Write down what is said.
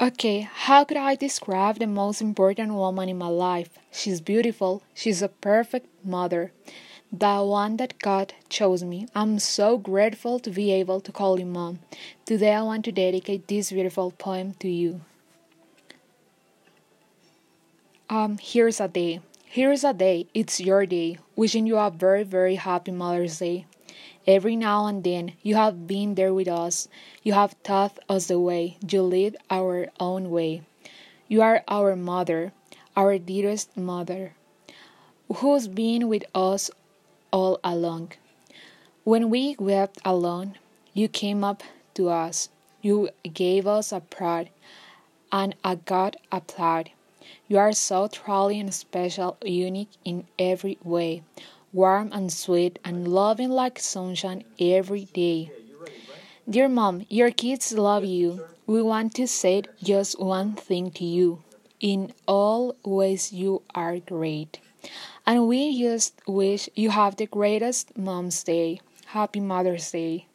Okay, how could I describe the most important woman in my life? She's beautiful. She's a perfect mother. The one that God chose me. I'm so grateful to be able to call you mom. Today I want to dedicate this beautiful poem to you. Um, here's a day. Here's a day. It's your day. Wishing you a very, very happy Mother's Day. Every now and then, you have been there with us. You have taught us the way. You lead our own way. You are our mother, our dearest mother, who's been with us all along. When we wept alone, you came up to us. You gave us a prod and a God applaud. You are so truly and special, unique in every way warm and sweet and loving like sunshine every day. Dear mom, your kids love you. We want to say just one thing to you. In all ways, you are great. And we just wish you have the greatest Mom's Day. Happy Mother's Day.